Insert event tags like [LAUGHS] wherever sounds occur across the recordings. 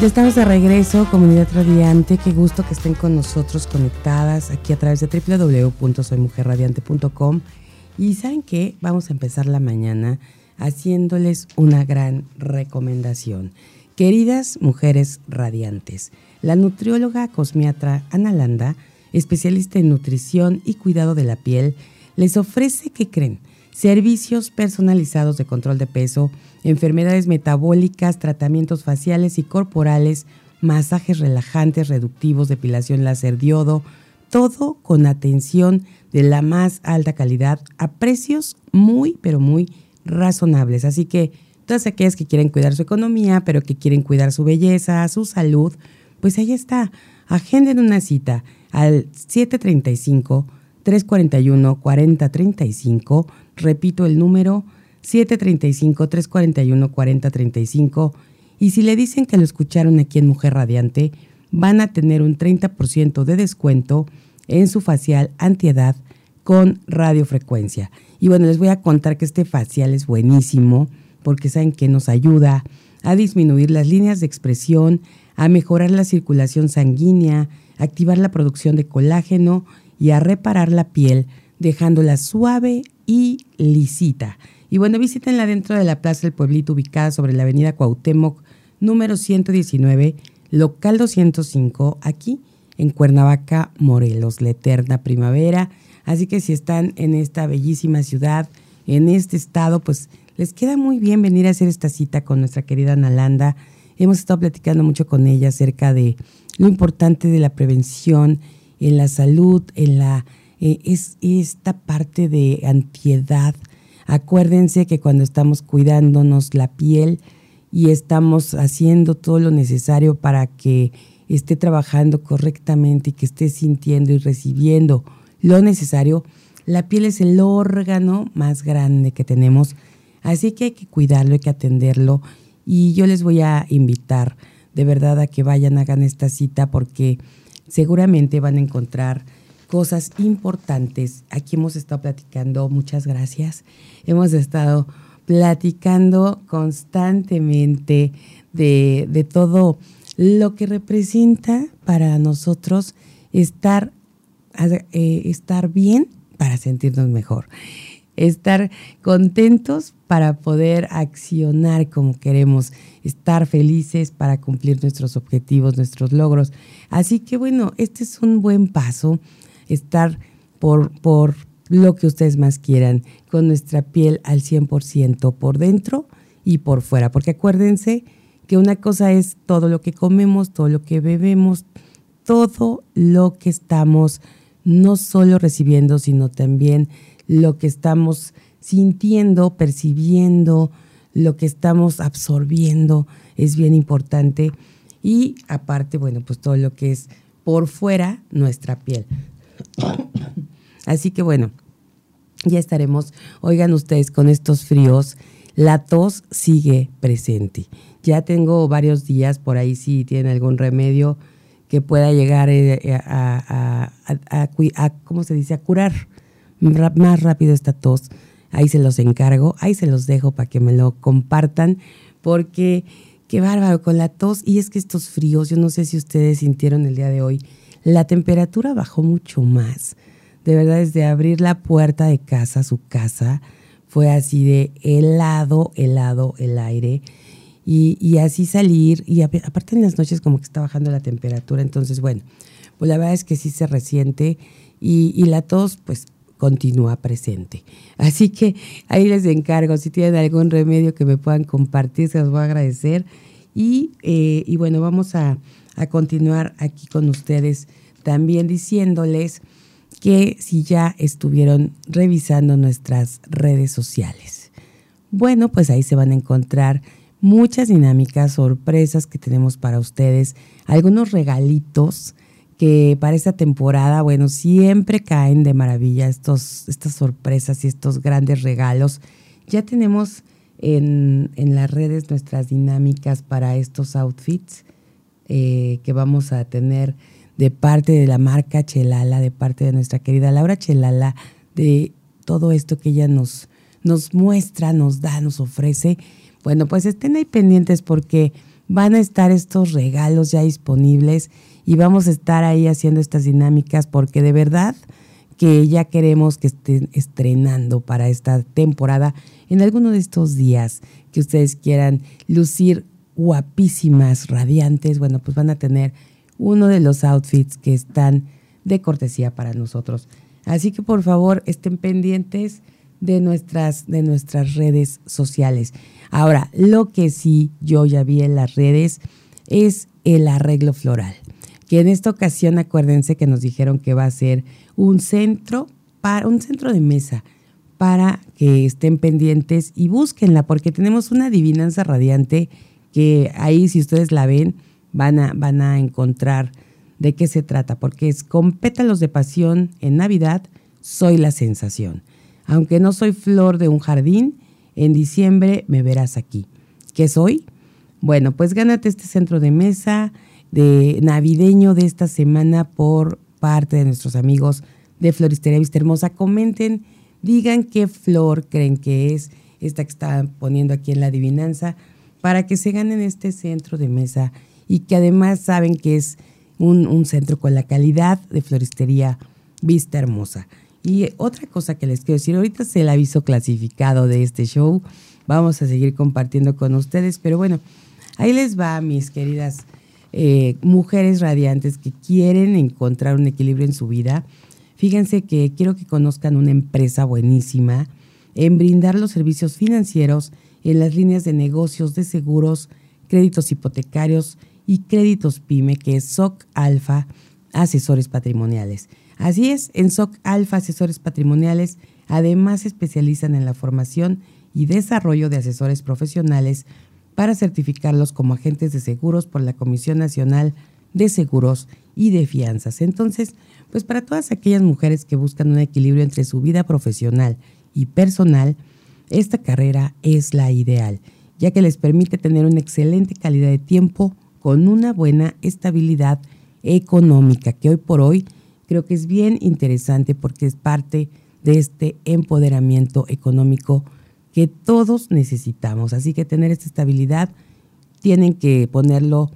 Ya estamos de regreso, comunidad radiante. Qué gusto que estén con nosotros conectadas aquí a través de www.soymujerradiante.com. Y saben qué, vamos a empezar la mañana haciéndoles una gran recomendación. Queridas mujeres radiantes, la nutrióloga cosmiatra Ana Landa, especialista en nutrición y cuidado de la piel, les ofrece, que creen? Servicios personalizados de control de peso, enfermedades metabólicas, tratamientos faciales y corporales, masajes relajantes, reductivos, depilación láser diodo, todo con atención de la más alta calidad a precios muy, pero muy razonables. Así que todas aquellas que quieren cuidar su economía, pero que quieren cuidar su belleza, su salud, pues ahí está. Agenden una cita al 735 341 4035. Repito el número 735-341-4035 y si le dicen que lo escucharon aquí en Mujer Radiante, van a tener un 30% de descuento en su facial antiedad con radiofrecuencia. Y bueno, les voy a contar que este facial es buenísimo porque saben que nos ayuda a disminuir las líneas de expresión, a mejorar la circulación sanguínea, activar la producción de colágeno y a reparar la piel dejándola suave y lisita. Y bueno, visítenla dentro de la Plaza del Pueblito, ubicada sobre la avenida Cuauhtémoc, número 119, local 205, aquí en Cuernavaca, Morelos, la eterna primavera. Así que si están en esta bellísima ciudad, en este estado, pues les queda muy bien venir a hacer esta cita con nuestra querida Nalanda. Hemos estado platicando mucho con ella acerca de lo importante de la prevención en la salud, en la eh, es esta parte de antiedad. Acuérdense que cuando estamos cuidándonos la piel y estamos haciendo todo lo necesario para que esté trabajando correctamente y que esté sintiendo y recibiendo lo necesario, la piel es el órgano más grande que tenemos, así que hay que cuidarlo, hay que atenderlo. Y yo les voy a invitar de verdad a que vayan, hagan esta cita porque seguramente van a encontrar cosas importantes. Aquí hemos estado platicando, muchas gracias. Hemos estado platicando constantemente de, todo lo que representa para nosotros estar, eh, estar bien para sentirnos mejor, estar contentos para poder accionar como queremos, estar felices para cumplir nuestros objetivos, nuestros logros. Así que bueno, este es un buen paso estar por, por lo que ustedes más quieran, con nuestra piel al 100% por dentro y por fuera. Porque acuérdense que una cosa es todo lo que comemos, todo lo que bebemos, todo lo que estamos no solo recibiendo, sino también lo que estamos sintiendo, percibiendo, lo que estamos absorbiendo es bien importante. Y aparte, bueno, pues todo lo que es por fuera nuestra piel. [COUGHS] Así que bueno, ya estaremos, oigan ustedes, con estos fríos, la tos sigue presente. Ya tengo varios días por ahí si tienen algún remedio que pueda llegar eh, eh, a, ¿cómo se dice?, a curar más rápido esta tos. Ahí se los encargo, ahí se los dejo para que me lo compartan, porque qué bárbaro con la tos. Y es que estos fríos, yo no sé si ustedes sintieron el día de hoy, la temperatura bajó mucho más. De verdad, desde abrir la puerta de casa, su casa, fue así de helado, helado el aire. Y, así salir, y aparte en las noches como que está bajando la temperatura, entonces bueno, pues la verdad es que sí se resiente y, y la tos pues continúa presente. Así que ahí les encargo, si tienen algún remedio que me puedan compartir, se los voy a agradecer. Y, eh, y bueno, vamos a, a continuar aquí con ustedes también diciéndoles que si ya estuvieron revisando nuestras redes sociales. Bueno, pues ahí se van a encontrar muchas dinámicas, sorpresas que tenemos para ustedes, algunos regalitos que para esta temporada, bueno, siempre caen de maravilla estos, estas sorpresas y estos grandes regalos. Ya tenemos en, las redes nuestras dinámicas para estos outfits eh, que vamos a tener de parte de la marca Chelala, de parte de nuestra querida Laura Chelala, de todo esto que ella nos, nos muestra, nos da, nos ofrece. Bueno, pues estén ahí pendientes porque van a estar estos regalos ya disponibles y vamos a estar ahí haciendo estas dinámicas porque de verdad que ya queremos que estén estrenando para esta temporada en alguno de estos días que ustedes quieran lucir guapísimas, radiantes, bueno, pues van a tener uno de los outfits que están de cortesía para nosotros. Así que por favor estén pendientes de nuestras, de nuestras redes sociales. Ahora, lo que sí yo ya vi en las redes es el arreglo floral que en esta ocasión acuérdense que nos dijeron que va a ser un centro para un centro de mesa para que estén pendientes y búsquenla porque tenemos una adivinanza radiante que ahí si ustedes la ven van a, van a encontrar de qué se trata porque es con pétalos de pasión en Navidad soy la sensación. Aunque no soy flor de un jardín, en diciembre me verás aquí. ¿Qué soy? Bueno, pues gánate este centro de mesa, de navideño de esta semana por parte de nuestros amigos de Floristería Vista Hermosa. Comenten, digan qué flor creen que es esta que están poniendo aquí en la adivinanza para que se ganen este centro de mesa y que además saben que es un, un centro con la calidad de Floristería Vista Hermosa. Y otra cosa que les quiero decir, ahorita es el aviso clasificado de este show, vamos a seguir compartiendo con ustedes, pero bueno, ahí les va, mis queridas eh, mujeres radiantes que quieren encontrar un equilibrio en su vida, fíjense que quiero que conozcan una empresa buenísima en brindar los servicios financieros en las líneas de negocios de seguros, créditos hipotecarios y créditos PYME, que es SOC Alfa Asesores Patrimoniales. Así es, en SOC Alfa Asesores Patrimoniales además se especializan en la formación y desarrollo de asesores profesionales para certificarlos como agentes de seguros por la Comisión Nacional de Seguros y de Fianzas. Entonces, pues para todas aquellas mujeres que buscan un equilibrio entre su vida profesional y personal, esta carrera es la ideal, ya que les permite tener una excelente calidad de tiempo con una buena estabilidad económica, que hoy por hoy creo que es bien interesante porque es parte de este empoderamiento económico que todos necesitamos. Así que tener esta estabilidad tienen que ponerlo,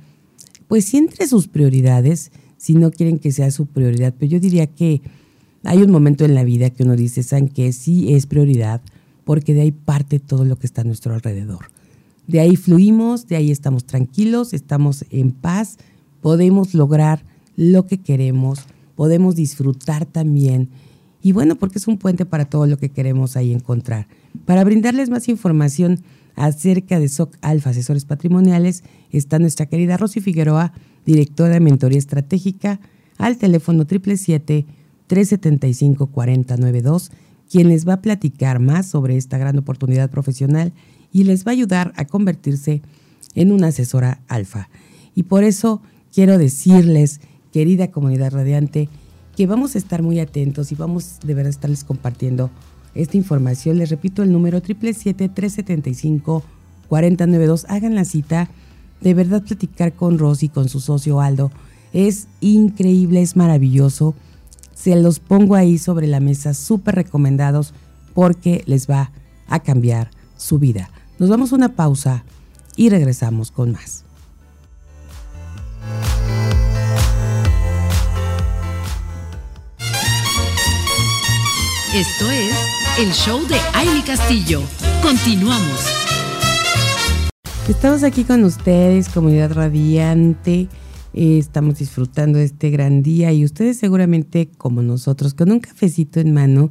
pues sí entre sus prioridades, si no quieren que sea su prioridad. Pero yo diría que hay un momento en la vida que uno dice, ¿saben que Sí es prioridad, porque de ahí parte todo lo que está a nuestro alrededor. De ahí fluimos, de ahí estamos tranquilos, estamos en paz, podemos lograr lo que queremos, podemos disfrutar también. Y bueno, porque es un puente para todo lo que queremos ahí encontrar. Para brindarles más información acerca de SOC Alfa Asesores Patrimoniales está nuestra querida Rosy Figueroa, directora de Mentoría Estratégica, al teléfono 777-375-4092, quien les va a platicar más sobre esta gran oportunidad profesional y les va a ayudar a convertirse en una asesora alfa. Y por eso quiero decirles, querida comunidad radiante, que vamos a estar muy atentos y vamos de verdad a estarles compartiendo esta información. Les repito el número 777-375-4092. Hagan la cita. De verdad platicar con Rosy, con su socio Aldo. Es increíble, es maravilloso. Se los pongo ahí sobre la mesa, súper recomendados porque les va a cambiar su vida. Nos vamos a una pausa y regresamos con más. Esto es el show de Aile Castillo. Continuamos. Estamos aquí con ustedes, comunidad radiante. Eh, estamos disfrutando de este gran día y ustedes seguramente como nosotros con un cafecito en mano,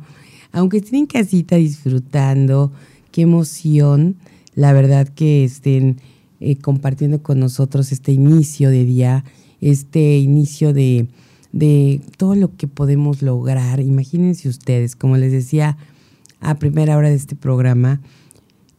aunque estén en casita disfrutando, qué emoción, la verdad que estén eh, compartiendo con nosotros este inicio de día, este inicio de, de todo lo que podemos lograr. Imagínense ustedes, como les decía a primera hora de este programa,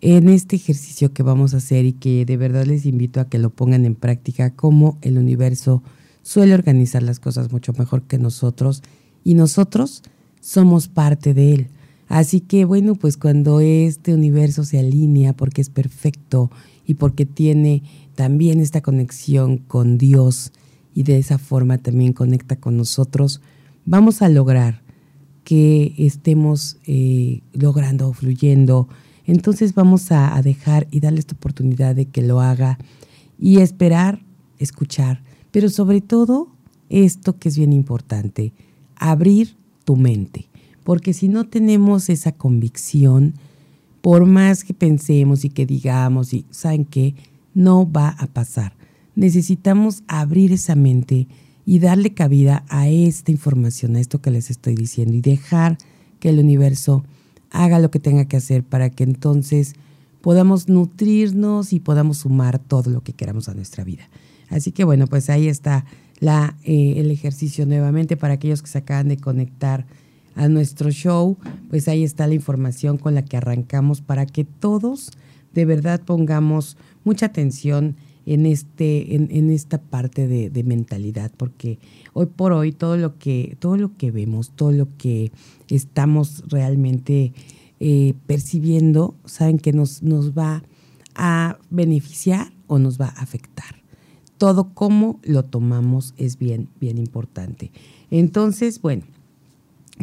en este ejercicio que vamos a hacer y que de verdad les invito a que lo pongan en práctica, cómo el universo suele organizar las cosas mucho mejor que nosotros y nosotros somos parte de él. Así que bueno, pues cuando este universo se alinea porque es perfecto y porque tiene también esta conexión con Dios y de esa forma también conecta con nosotros, vamos a lograr que estemos eh, logrando, fluyendo. Entonces vamos a, dejar y darle esta oportunidad de que lo haga y esperar, escuchar, pero sobre todo esto que es bien importante, abrir tu mente, porque si no tenemos esa convicción, por más que pensemos y que digamos, y saben que no va a pasar. Necesitamos abrir esa mente y darle cabida a esta información, a esto que les estoy diciendo, y dejar que el universo haga lo que tenga que hacer para que entonces podamos nutrirnos y podamos sumar todo lo que queramos a nuestra vida. Así que bueno, pues ahí está la, eh, el ejercicio nuevamente para aquellos que se acaban de conectar a nuestro show, pues ahí está la información con la que arrancamos para que todos de verdad pongamos mucha atención en, este, en, esta parte de, mentalidad, porque hoy por hoy todo lo que, todo lo que vemos, todo lo que estamos realmente eh, percibiendo, saben que nos, nos va a beneficiar o nos va a afectar. Todo cómo lo tomamos es bien, bien importante. Entonces, bueno,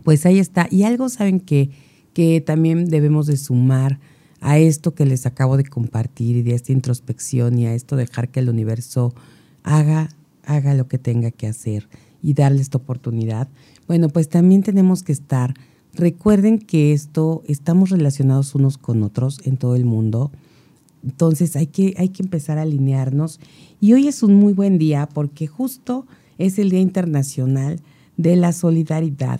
pues ahí está. Y algo saben que, que también debemos de sumar a esto que les acabo de compartir y de esta introspección y a esto dejar que el universo haga, haga lo que tenga que hacer y darle esta oportunidad, bueno, pues también tenemos que estar, recuerden que esto, estamos relacionados unos con otros en todo el mundo, entonces hay que, hay que empezar a alinearnos. Y hoy es un muy buen día porque justo es el Día Internacional de la Solidaridad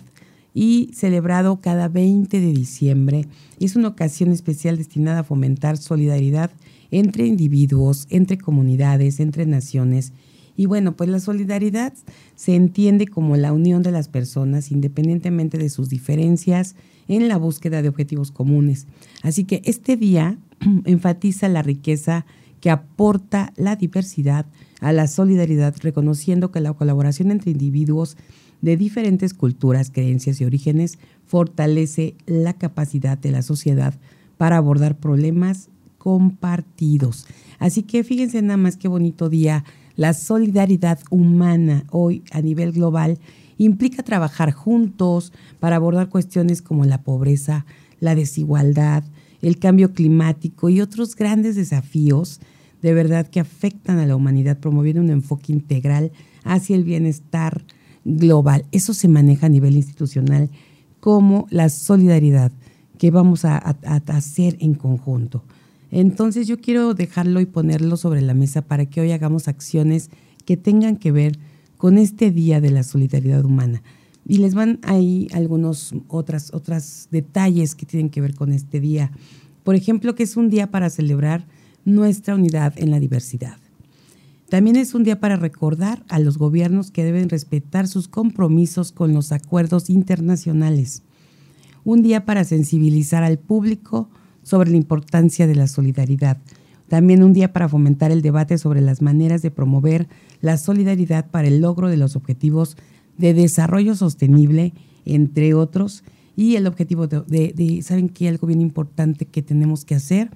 y celebrado cada 20 de diciembre. Es una ocasión especial destinada a fomentar solidaridad entre individuos, entre comunidades, entre naciones. Y bueno, pues la solidaridad se entiende como la unión de las personas independientemente de sus diferencias en la búsqueda de objetivos comunes. Así que este día [CLEARS THROAT] enfatiza la riqueza que aporta la diversidad a la solidaridad, reconociendo que la colaboración entre individuos de diferentes culturas, creencias y orígenes fortalece la capacidad de la sociedad para abordar problemas compartidos. Así que fíjense nada más qué bonito día. La solidaridad humana hoy a nivel global implica trabajar juntos para abordar cuestiones como la pobreza, la desigualdad, el cambio climático y otros grandes desafíos de verdad que afectan a la humanidad, promoviendo un enfoque integral hacia el bienestar global. Eso se maneja a nivel institucional como la solidaridad que vamos a, hacer en conjunto. Entonces yo quiero dejarlo y ponerlo sobre la mesa para que hoy hagamos acciones que tengan que ver con este Día de la Solidaridad Humana. Y les van ahí algunos otros detalles que tienen que ver con este día. Por ejemplo, que es un día para celebrar nuestra unidad en la diversidad. También es un día para recordar a los gobiernos que deben respetar sus compromisos con los acuerdos internacionales. Un día para sensibilizar al público sobre la importancia de la solidaridad. También un día para fomentar el debate sobre las maneras de promover la solidaridad para el logro de los objetivos de desarrollo sostenible, entre otros. Y el objetivo de, ¿saben qué? Algo bien importante que tenemos que hacer,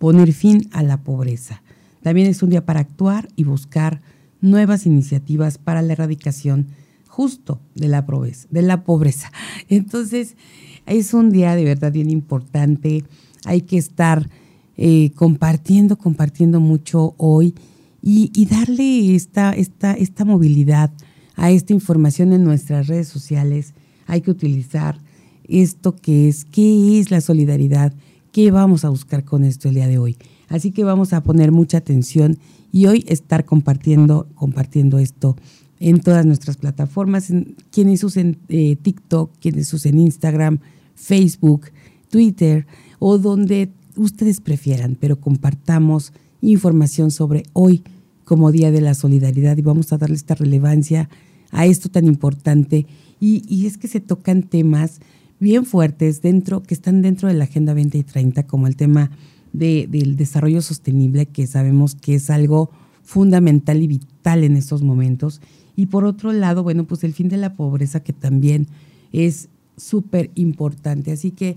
poner fin a la pobreza. También es un día para actuar y buscar nuevas iniciativas para la erradicación justo de la pobreza. Entonces, es un día de verdad bien importante. Hay que estar eh, compartiendo, compartiendo mucho hoy y, darle esta, esta, esta movilidad a esta información en nuestras redes sociales. Hay que utilizar esto que es, qué es la solidaridad, qué vamos a buscar con esto el día de hoy. Así que vamos a poner mucha atención y hoy estar compartiendo, compartiendo esto en todas nuestras plataformas, quienes usen eh, TikTok, quienes usen Instagram, Facebook, Twitter o donde ustedes prefieran, pero compartamos información sobre hoy como Día de la Solidaridad y vamos a darle esta relevancia a esto tan importante. Y, y es que se tocan temas bien fuertes dentro, que están dentro de la Agenda 2030, como el tema del desarrollo sostenible, que sabemos que es algo fundamental y vital en estos momentos. Y por otro lado, bueno, pues el fin de la pobreza, que también es súper importante. Así que,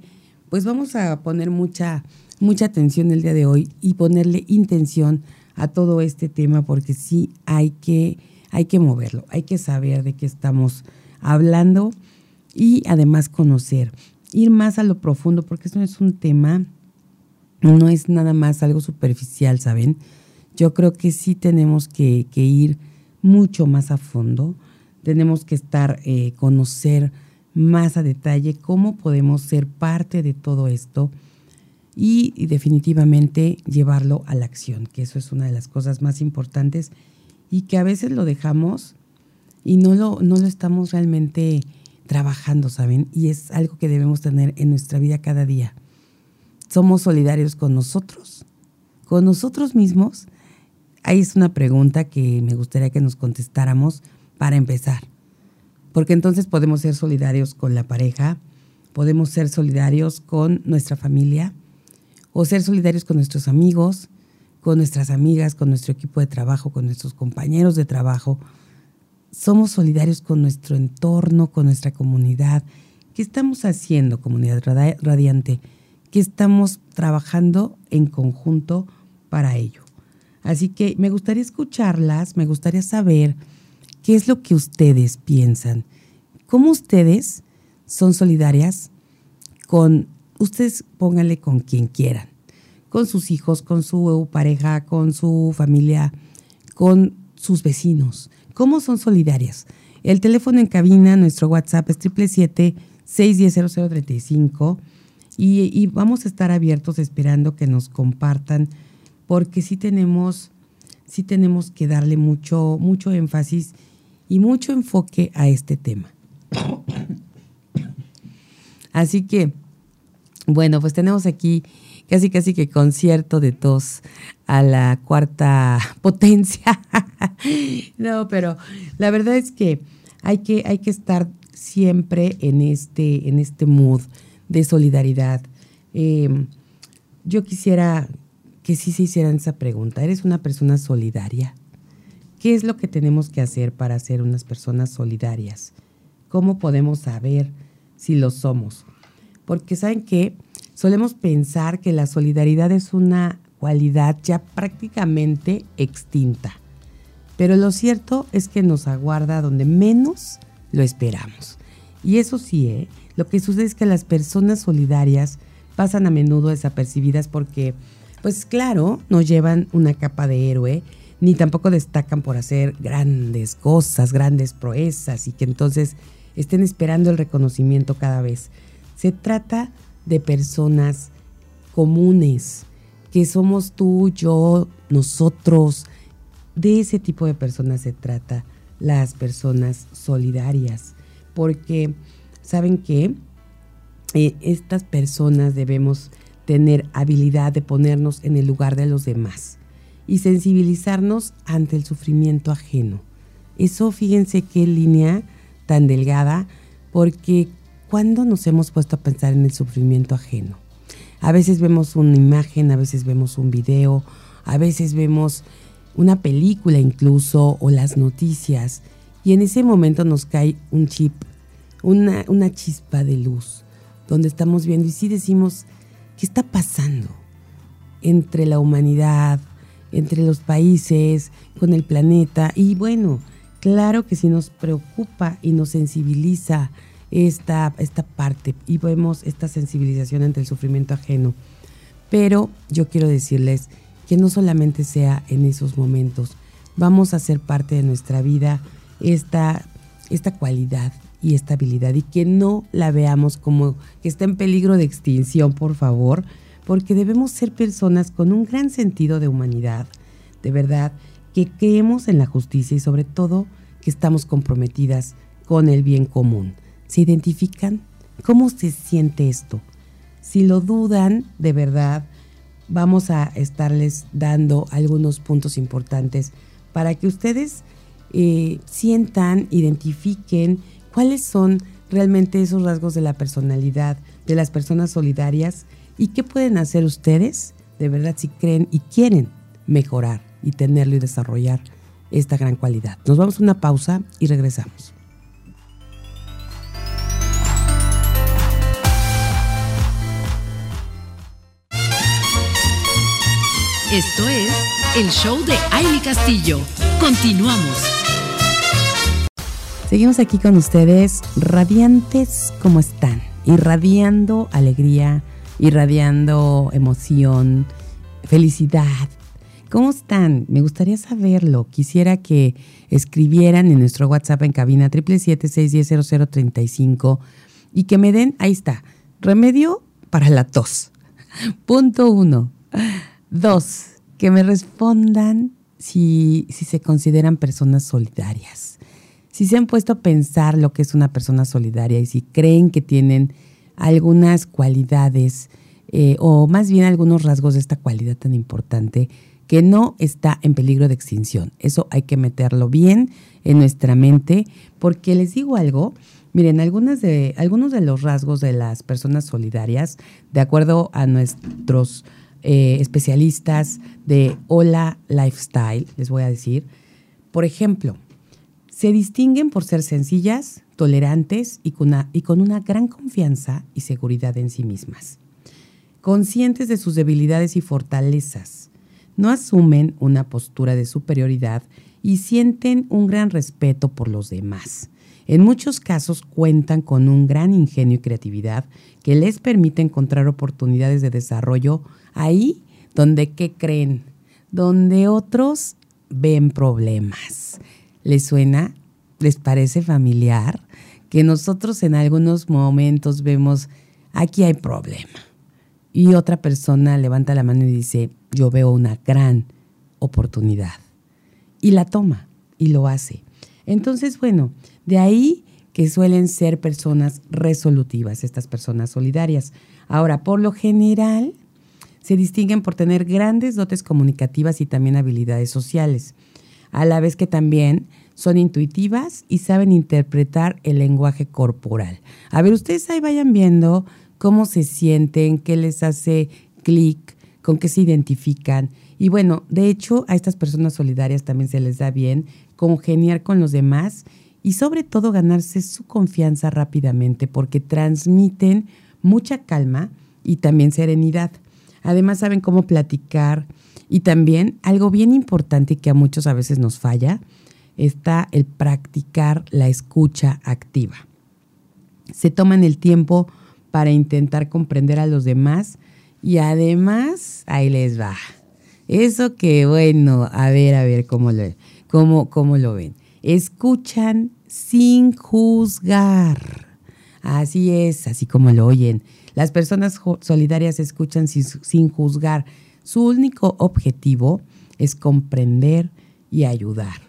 pues vamos a poner mucha, mucha atención el día de hoy y ponerle intención a todo este tema, porque sí hay que, hay que moverlo, hay que saber de qué estamos hablando y además conocer, ir más a lo profundo, porque esto es un tema, no es nada más algo superficial, ¿saben? Yo creo que sí tenemos que, ir mucho más a fondo, tenemos que estar, eh, conocer más a detalle cómo podemos ser parte de todo esto y, definitivamente llevarlo a la acción, que eso es una de las cosas más importantes y que a veces lo dejamos y no lo, no lo estamos realmente trabajando, ¿saben? Y es algo que debemos tener en nuestra vida cada día. Somos solidarios con nosotros, con nosotros mismos Ahí es una pregunta que me gustaría que nos contestáramos para empezar. Porque entonces podemos ser solidarios con la pareja, podemos ser solidarios con nuestra familia o ser solidarios con nuestros amigos, con nuestras amigas, con nuestro equipo de trabajo, con nuestros compañeros de trabajo. Somos solidarios con nuestro entorno, con nuestra comunidad. ¿Qué estamos haciendo, comunidad radiante? ¿Qué estamos trabajando en conjunto para ello? Así que me gustaría escucharlas, me gustaría saber qué es lo que ustedes piensan, cómo ustedes son solidarias con, ustedes pónganle con quien quieran, con sus hijos, con su pareja, con su familia, con sus vecinos. ¿Cómo son solidarias? El teléfono en cabina, nuestro WhatsApp es 777-610-0035 y, vamos a estar abiertos esperando que nos compartan porque sí tenemos, sí tenemos que darle mucho, mucho énfasis y mucho enfoque a este tema. Así que, bueno, pues tenemos aquí casi casi que concierto de tos a la cuarta [LAUGHS] potencia. no, pero la verdad es que hay que, hay que estar siempre en este, en este mood de solidaridad. Eh, yo quisiera que sí se hicieran esa pregunta. ¿Eres una persona solidaria? ¿Qué es lo que tenemos que hacer para ser unas personas solidarias? ¿Cómo podemos saber si lo somos? Porque saben que solemos pensar que la solidaridad es una cualidad ya prácticamente extinta. Pero lo cierto es que nos aguarda donde menos lo esperamos. Y eso sí, ¿eh? Lo que sucede es que las personas solidarias pasan a menudo desapercibidas porque pues claro, no llevan una capa de héroe, ni tampoco destacan por hacer grandes cosas, grandes proezas y que entonces estén esperando el reconocimiento cada vez. Se trata de personas comunes, que somos tú, yo, nosotros. De ese tipo de personas se trata las personas solidarias, porque saben que eh, estas personas debemos tener habilidad de ponernos en el lugar de los demás y sensibilizarnos ante el sufrimiento ajeno. Eso fíjense qué línea tan delgada, porque cuando nos hemos puesto a pensar en el sufrimiento ajeno? A veces vemos una imagen, a veces vemos un video, a veces vemos una película incluso o las noticias y en ese momento nos cae un chip, una, chispa de luz, donde estamos viendo y sí decimos, ¿Qué está pasando entre la humanidad, entre los países, con el planeta? Y bueno, claro que sí nos preocupa y nos sensibiliza esta, esta parte y vemos esta sensibilización ante el sufrimiento ajeno. Pero yo quiero decirles que no solamente sea en esos momentos, vamos a ser parte de nuestra vida esta, esta cualidad y estabilidad y que no la veamos como que está en peligro de extinción, por favor, porque debemos ser personas con un gran sentido de humanidad, de verdad, que creemos en la justicia y sobre todo que estamos comprometidas con el bien común. ¿Se identifican? ¿Cómo se siente esto? Si lo dudan, de verdad, vamos a estarles dando algunos puntos importantes para que ustedes eh, sientan, identifiquen cuáles son realmente esos rasgos de la personalidad de las personas solidarias y qué pueden hacer ustedes de verdad si creen y quieren mejorar y tenerlo y desarrollar esta gran cualidad. Nos vamos a una pausa y regresamos. Esto es el show de Aile Castillo. Continuamos. Seguimos aquí con ustedes, radiantes como están, irradiando alegría, irradiando emoción, felicidad. ¿Cómo están? Me gustaría saberlo. Quisiera que escribieran en nuestro WhatsApp en cabina 777-610-0035 y que me den, ahí está, remedio para la tos. [LAUGHS] Punto uno. Dos, que me respondan si, si se consideran personas solidarias. Si se han puesto a pensar lo que es una persona solidaria y si creen que tienen algunas cualidades eh, o más bien algunos rasgos de esta cualidad tan importante que no está en peligro de extinción. Eso hay que meterlo bien en nuestra mente porque les digo algo, miren, algunas de, algunos de los rasgos de las personas solidarias, de acuerdo a nuestros eh, especialistas de Hola Lifestyle, les voy a decir. Por ejemplo, se distinguen por ser sencillas, tolerantes y con, una, gran confianza y seguridad en sí mismas. Conscientes de sus debilidades y fortalezas, no asumen una postura de superioridad y sienten un gran respeto por los demás. En muchos casos cuentan con un gran ingenio y creatividad que les permite encontrar oportunidades de desarrollo ahí donde, ¿qué creen? Donde otros ven problemas. ¿Les suena? ¿Les parece familiar? Que nosotros en algunos momentos vemos, aquí hay problema. Y otra persona levanta la mano y dice, yo veo una gran oportunidad. Y la toma y lo hace. Entonces, bueno, de ahí que suelen ser personas resolutivas, estas personas solidarias. Ahora, por lo general, se distinguen por tener grandes dotes comunicativas y también habilidades sociales, a la vez que también son intuitivas y saben interpretar el lenguaje corporal. A ver, ustedes ahí vayan viendo cómo se sienten, qué les hace clic, con qué se identifican. Y bueno, de hecho, a estas personas solidarias también se les da bien congeniar con los demás y sobre todo ganarse su confianza rápidamente porque transmiten mucha calma y también serenidad. Además saben cómo platicar y también algo bien importante que a muchos a veces nos falla, está el practicar la escucha activa. Se toman el tiempo para intentar comprender a los demás y además, ahí les va. Eso que bueno, a ver, a ver cómo lo, cómo, cómo lo ven. Escuchan sin juzgar. Así es, así como lo oyen. Las personas solidarias escuchan sin, juzgar. Su único objetivo es comprender y ayudar,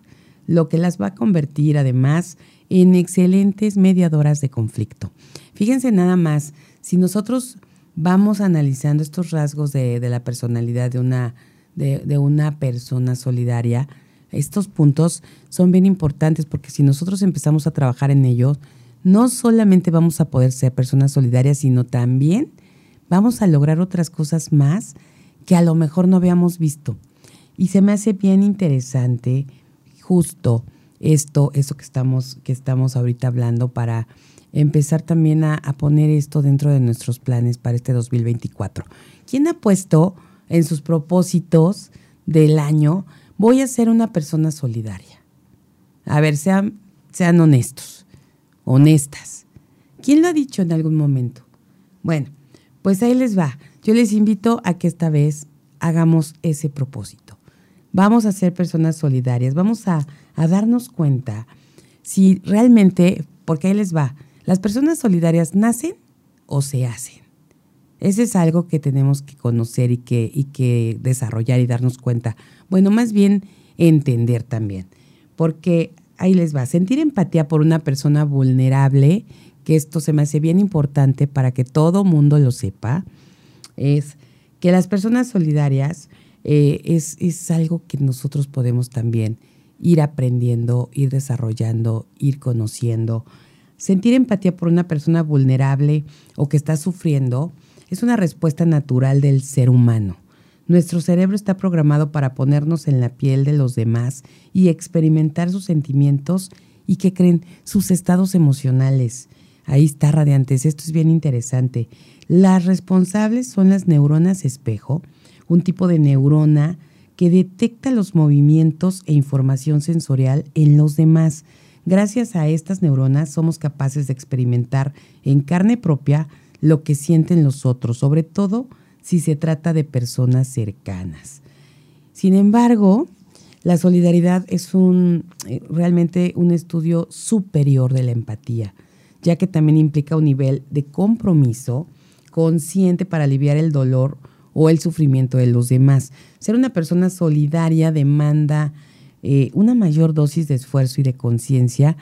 lo que las va a convertir además en excelentes mediadoras de conflicto. Fíjense nada más, si nosotros vamos analizando estos rasgos de, la personalidad de una, de una persona solidaria, estos puntos son bien importantes porque si nosotros empezamos a trabajar en ellos, no solamente vamos a poder ser personas solidarias, sino también vamos a lograr otras cosas más que a lo mejor no habíamos visto. Y se me hace bien interesante justo esto, eso que estamos, que estamos ahorita hablando para empezar también a, poner esto dentro de nuestros planes para este 2024. ¿Quién ha puesto en sus propósitos del año, voy a ser una persona solidaria? A ver, sean, sean honestos honestas. ¿Quién lo ha dicho en algún momento? Bueno, pues ahí les va. Yo les invito a que esta vez hagamos ese propósito. Vamos a ser personas solidarias, vamos a, darnos cuenta si realmente, porque ahí les va, las personas solidarias nacen o se hacen. Ese es algo que tenemos que conocer y que, y que desarrollar y darnos cuenta. Bueno, más bien entender también, porque ahí les va, sentir empatía por una persona vulnerable, que esto se me hace bien importante para que todo mundo lo sepa, es que las personas solidarias eh, es, es algo que nosotros podemos también ir aprendiendo, ir desarrollando, ir conociendo. Sentir empatía por una persona vulnerable o que está sufriendo es una respuesta natural del ser humano. Nuestro cerebro está programado para ponernos en la piel de los demás y experimentar sus sentimientos y que creen sus estados emocionales. Ahí está, radiantes, esto es bien interesante. Las responsables son las neuronas espejo, un tipo de neurona que detecta los movimientos e información sensorial en los demás. Gracias a estas neuronas somos capaces de experimentar en carne propia lo que sienten los otros, sobre todo si se trata de personas cercanas. Sin embargo, la solidaridad es un, eh, realmente un estudio superior de la empatía, ya que también implica un nivel de compromiso consciente para aliviar el dolor o el sufrimiento de los demás. Ser una persona solidaria demanda eh, una mayor dosis de esfuerzo y de conciencia,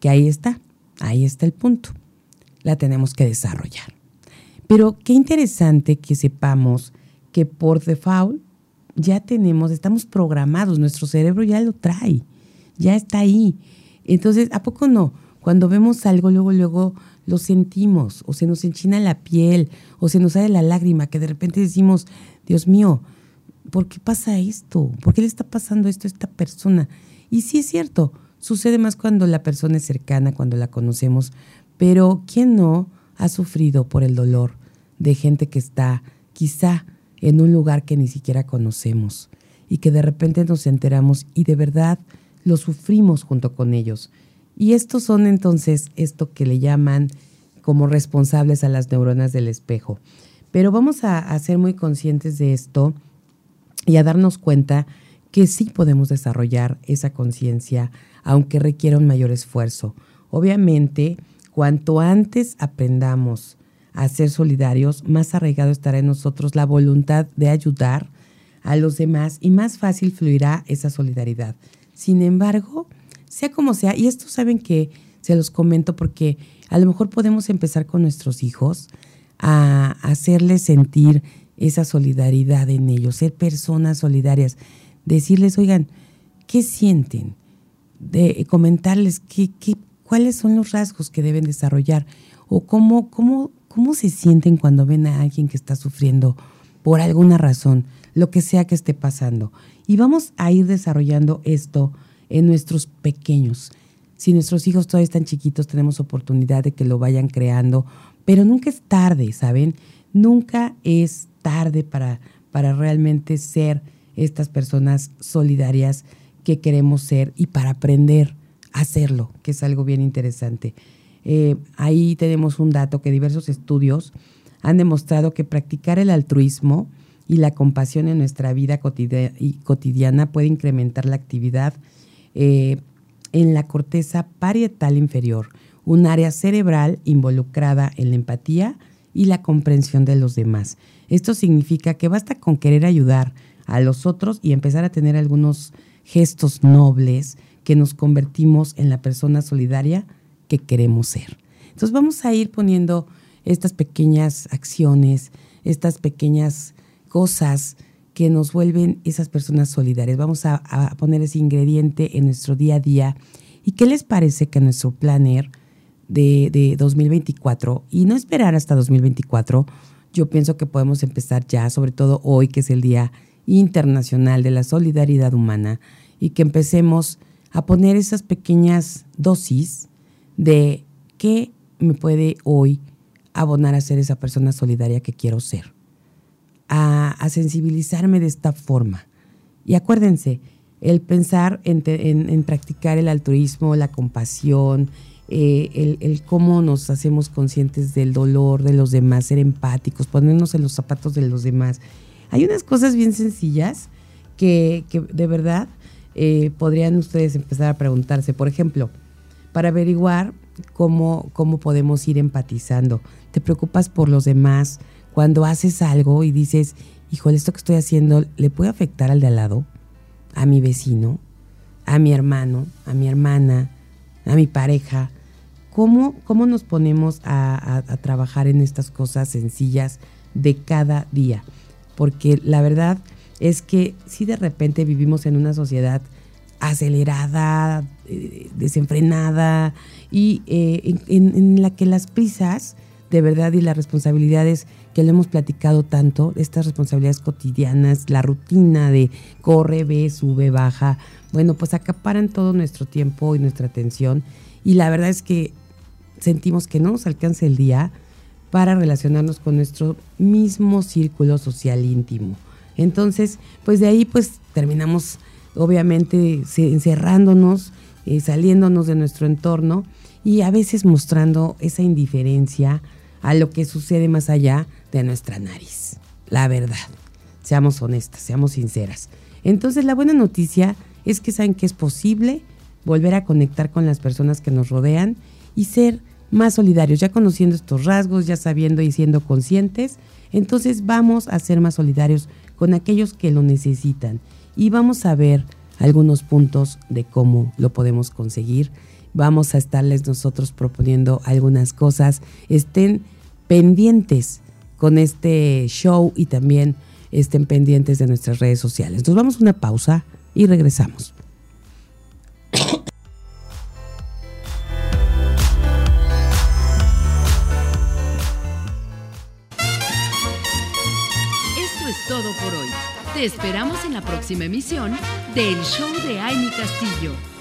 que ahí está, ahí está el punto. La tenemos que desarrollar. Pero qué interesante que sepamos que por default ya tenemos, estamos programados, nuestro cerebro ya lo trae, ya está ahí. Entonces, ¿a poco no? Cuando vemos algo, luego, luego lo sentimos, o se nos enchina la piel, o se nos sale la lágrima, que de repente decimos, Dios mío, ¿por qué pasa esto? ¿Por qué le está pasando esto a esta persona? Y sí es cierto, sucede más cuando la persona es cercana, cuando la conocemos, pero ¿quién no ha sufrido por el dolor de gente que está quizá en un lugar que ni siquiera conocemos y que de repente nos enteramos y de verdad lo sufrimos junto con ellos? Y estos son entonces esto que le llaman como responsables a las neuronas del espejo. Pero vamos a, ser muy conscientes de esto y a darnos cuenta que sí podemos desarrollar esa conciencia, aunque requiera un mayor esfuerzo. Obviamente, cuanto antes aprendamos a ser solidarios, más arraigado estará en nosotros la voluntad de ayudar a los demás y más fácil fluirá esa solidaridad. Sin embargo, sea como sea, y esto saben que se los comento porque a lo mejor podemos empezar con nuestros hijos a hacerles sentir esa solidaridad en ellos, ser personas solidarias, decirles, oigan, ¿qué sienten? De comentarles qué, qué, cuáles son los rasgos que deben desarrollar o cómo, cómo, cómo se sienten cuando ven a alguien que está sufriendo por alguna razón, lo que sea que esté pasando. Y vamos a ir desarrollando esto en nuestros pequeños. Si nuestros hijos todavía están chiquitos, tenemos oportunidad de que lo vayan creando, pero nunca es tarde, ¿saben? Nunca es tarde para, para realmente ser estas personas solidarias que queremos ser y para aprender a hacerlo, que es algo bien interesante. Eh, ahí tenemos un dato que diversos estudios han demostrado que practicar el altruismo y la compasión en nuestra vida cotidiana puede incrementar la actividad eh, en la corteza parietal inferior, un área cerebral involucrada en la empatía y la comprensión de los demás. Esto significa que basta con querer ayudar a los otros y empezar a tener algunos gestos nobles que nos convertimos en la persona solidaria que queremos ser. Entonces vamos a ir poniendo estas pequeñas acciones, estas pequeñas cosas que nos vuelven esas personas solidarias. Vamos a, poner ese ingrediente en nuestro día a día. ¿Y qué les parece que nuestro planner de, de 2024, y no esperar hasta 2024, yo pienso que podemos empezar ya, sobre todo hoy, que es el Día Internacional de la Solidaridad Humana, y que empecemos a poner esas pequeñas dosis de qué me puede hoy abonar a ser esa persona solidaria que quiero ser, a, sensibilizarme de esta forma. Y acuérdense, el pensar en, en practicar el altruismo, la compasión, eh, el, cómo nos hacemos conscientes del dolor de los demás, ser empáticos, ponernos en los zapatos de los demás. Hay unas cosas bien sencillas que, de verdad eh, podrían ustedes empezar a preguntarse. Por ejemplo, para averiguar cómo, cómo podemos ir empatizando. Te preocupas por los demás cuando haces algo y dices, híjole, esto que estoy haciendo le puede afectar al de al lado, a mi vecino, a mi hermano, a mi hermana, a mi pareja. ¿Cómo, cómo nos ponemos a, trabajar en estas cosas sencillas de cada día? Porque la verdad es que si de repente vivimos en una sociedad acelerada, eh, desenfrenada y eh, en, la que las prisas de de verdad y las responsabilidades que le hemos platicado tanto, estas responsabilidades cotidianas, la rutina de corre, ve, sube, baja, bueno, pues acaparan todo nuestro tiempo y nuestra atención y la verdad es que sentimos que no nos alcanza el día para relacionarnos con nuestro mismo círculo social íntimo. Entonces, pues de ahí pues terminamos obviamente encerrándonos, eh, saliéndonos de nuestro entorno y a veces mostrando esa indiferencia a lo que sucede más allá de nuestra nariz. La verdad, seamos honestas, seamos sinceras. Entonces la buena noticia es que saben que es posible volver a conectar con las personas que nos rodean y ser más solidarios, ya conociendo estos rasgos, ya sabiendo y siendo conscientes, entonces vamos a ser más solidarios con aquellos que lo necesitan y vamos a ver algunos puntos de cómo lo podemos conseguir. Vamos a estarles nosotros proponiendo algunas cosas. Estén pendientes con este show y también estén pendientes de nuestras redes sociales. Nos vamos a una pausa y regresamos. Esto es todo por hoy. Te esperamos en la próxima emisión del Show de Amy Castillo.